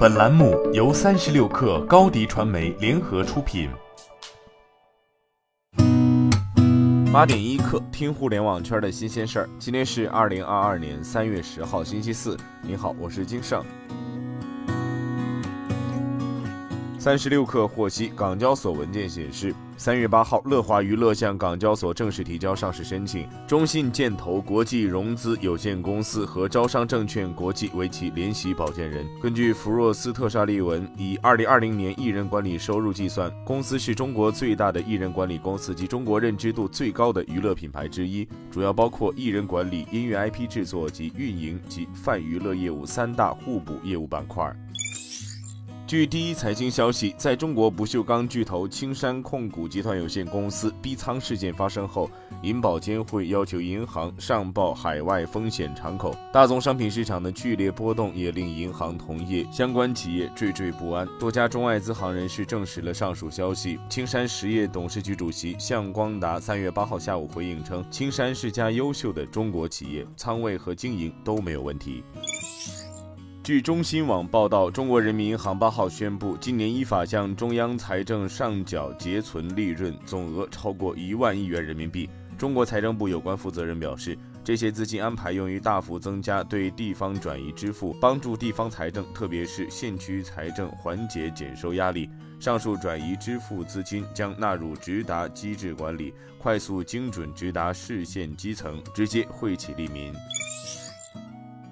本栏目由三十六氪高低传媒联合出品。八点一刻，听互联网圈的新鲜事儿。今天是二零二二年三月十号，星期四。您好，我是金盛。三十六氪获悉，港交所文件显示，三月八号，乐华娱乐向港交所正式提交上市申请，中信建投国际融资有限公司和招商证券国际为其联席保荐人。根据福若斯特沙利文以二零二零年艺人管理收入计算，公司是中国最大的艺人管理公司及中国认知度最高的娱乐品牌之一，主要包括艺人管理、音乐 IP 制作及运营及泛娱乐业务三大互补业务板块。据第一财经消息，在中国不锈钢巨头青山控股集团有限公司逼仓事件发生后，银保监会要求银行上报海外风险敞口。大宗商品市场的剧烈波动也令银行同业相关企业惴惴不安。多家中外资行人士证实了上述消息。青山实业董事局主席向光达三月八号下午回应称，青山是家优秀的中国企业，仓位和经营都没有问题。据中新网报道，中国人民银行八号宣布，今年依法向中央财政上缴结存利润总额超过一万亿元人民币。中国财政部有关负责人表示，这些资金安排用于大幅增加对地方转移支付，帮助地方财政，特别是县区财政缓解减收压力。上述转移支付资金将纳入直达机制管理，快速精准直达市县基层，直接惠企利民。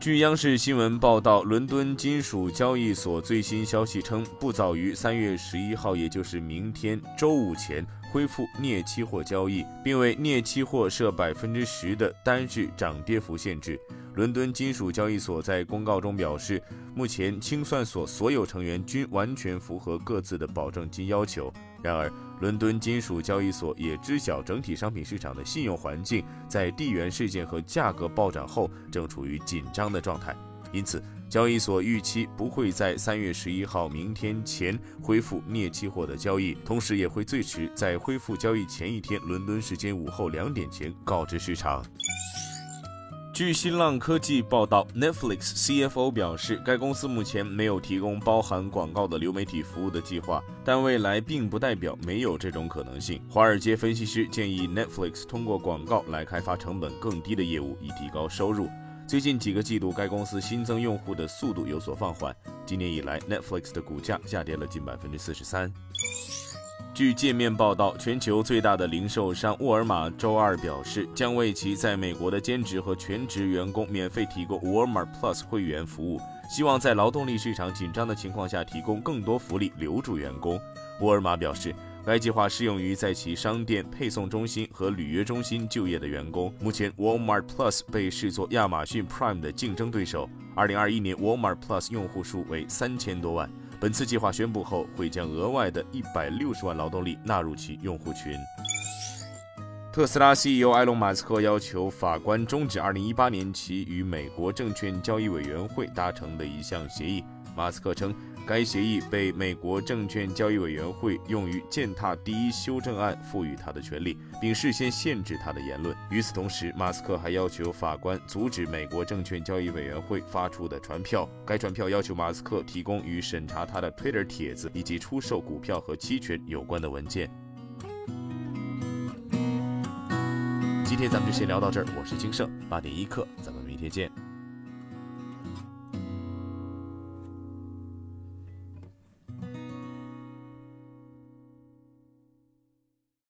据央视新闻报道，伦敦金属交易所最新消息称，不早于三月十一号，也就是明天周五前恢复镍期货交易，并为镍期货设百分之十的单日涨跌幅限制。伦敦金属交易所在公告中表示，目前清算所所有成员均完全符合各自的保证金要求。然而，伦敦金属交易所也知晓整体商品市场的信用环境在地缘事件和价格暴涨后正处于紧张的状态，因此交易所预期不会在三月十一号明天前恢复镍期货的交易，同时也会最迟在恢复交易前一天伦敦时间午后两点前告知市场。据新浪科技报道，Netflix CFO 表示，该公司目前没有提供包含广告的流媒体服务的计划，但未来并不代表没有这种可能性。华尔街分析师建议 Netflix 通过广告来开发成本更低的业务，以提高收入。最近几个季度，该公司新增用户的速度有所放缓。今年以来，Netflix 的股价下跌了近百分之四十三。据界面报道，全球最大的零售商沃尔玛周二表示，将为其在美国的兼职和全职员工免费提供沃尔玛 Plus 会员服务，希望在劳动力市场紧张的情况下提供更多福利，留住员工。沃尔玛表示，该计划适用于在其商店、配送中心和履约中心就业的员工。目前，Walmart Plus 被视作亚马逊 Prime 的竞争对手。2021年，Walmart Plus 用户数为三千多万。本次计划宣布后，会将额外的一百六十万劳动力纳入其用户群。特斯拉 CEO 埃隆·马斯克要求法官终止2018年其与美国证券交易委员会达成的一项协议。马斯克称。该协议被美国证券交易委员会用于践踏第一修正案赋予他的权利，并事先限制他的言论。与此同时，马斯克还要求法官阻止美国证券交易委员会发出的传票。该传票要求马斯克提供与审查他的 Twitter 帖子以及出售股票和期权有关的文件。今天咱们就先聊到这儿，我是金盛，八点一刻，咱们明天见。